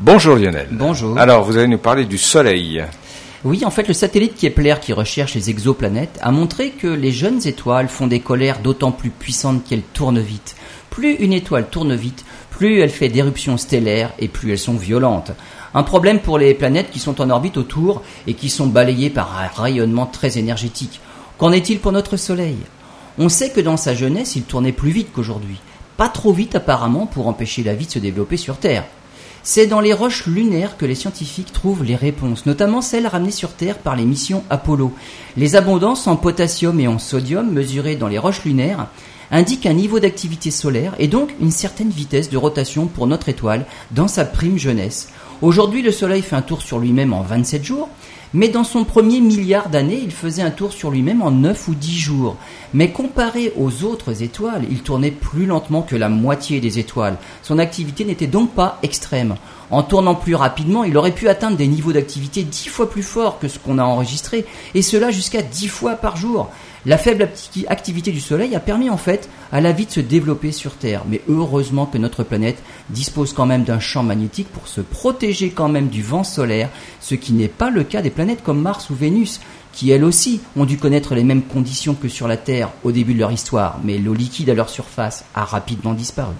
Bonjour Lionel. Bonjour. Alors, vous allez nous parler du Soleil. Oui, en fait, le satellite Kepler qui recherche les exoplanètes a montré que les jeunes étoiles font des colères d'autant plus puissantes qu'elles tournent vite. Plus une étoile tourne vite, plus elle fait d'éruptions stellaires et plus elles sont violentes. Un problème pour les planètes qui sont en orbite autour et qui sont balayées par un rayonnement très énergétique. Qu'en est-il pour notre Soleil? On sait que dans sa jeunesse, il tournait plus vite qu'aujourd'hui. Pas trop vite apparemment pour empêcher la vie de se développer sur Terre. C'est dans les roches lunaires que les scientifiques trouvent les réponses, notamment celles ramenées sur Terre par les missions Apollo. Les abondances en potassium et en sodium mesurées dans les roches lunaires indiquent un niveau d'activité solaire et donc une certaine vitesse de rotation pour notre étoile dans sa prime jeunesse. Aujourd'hui, le Soleil fait un tour sur lui-même en 27 jours, mais dans son premier milliard d'années, il faisait un tour sur lui-même en 9 ou 10 jours. Mais comparé aux autres étoiles, il tournait plus lentement que la moitié des étoiles. Son activité n'était donc pas extrême. En tournant plus rapidement, il aurait pu atteindre des niveaux d'activité 10 fois plus forts que ce qu'on a enregistré, et cela jusqu'à 10 fois par jour. La faible activité du Soleil a permis en fait à la vie de se développer sur Terre, mais heureusement que notre planète dispose quand même d'un champ magnétique pour se protéger quand même du vent solaire, ce qui n'est pas le cas des planètes comme Mars ou Vénus, qui elles aussi ont dû connaître les mêmes conditions que sur la Terre au début de leur histoire, mais l'eau liquide à leur surface a rapidement disparu.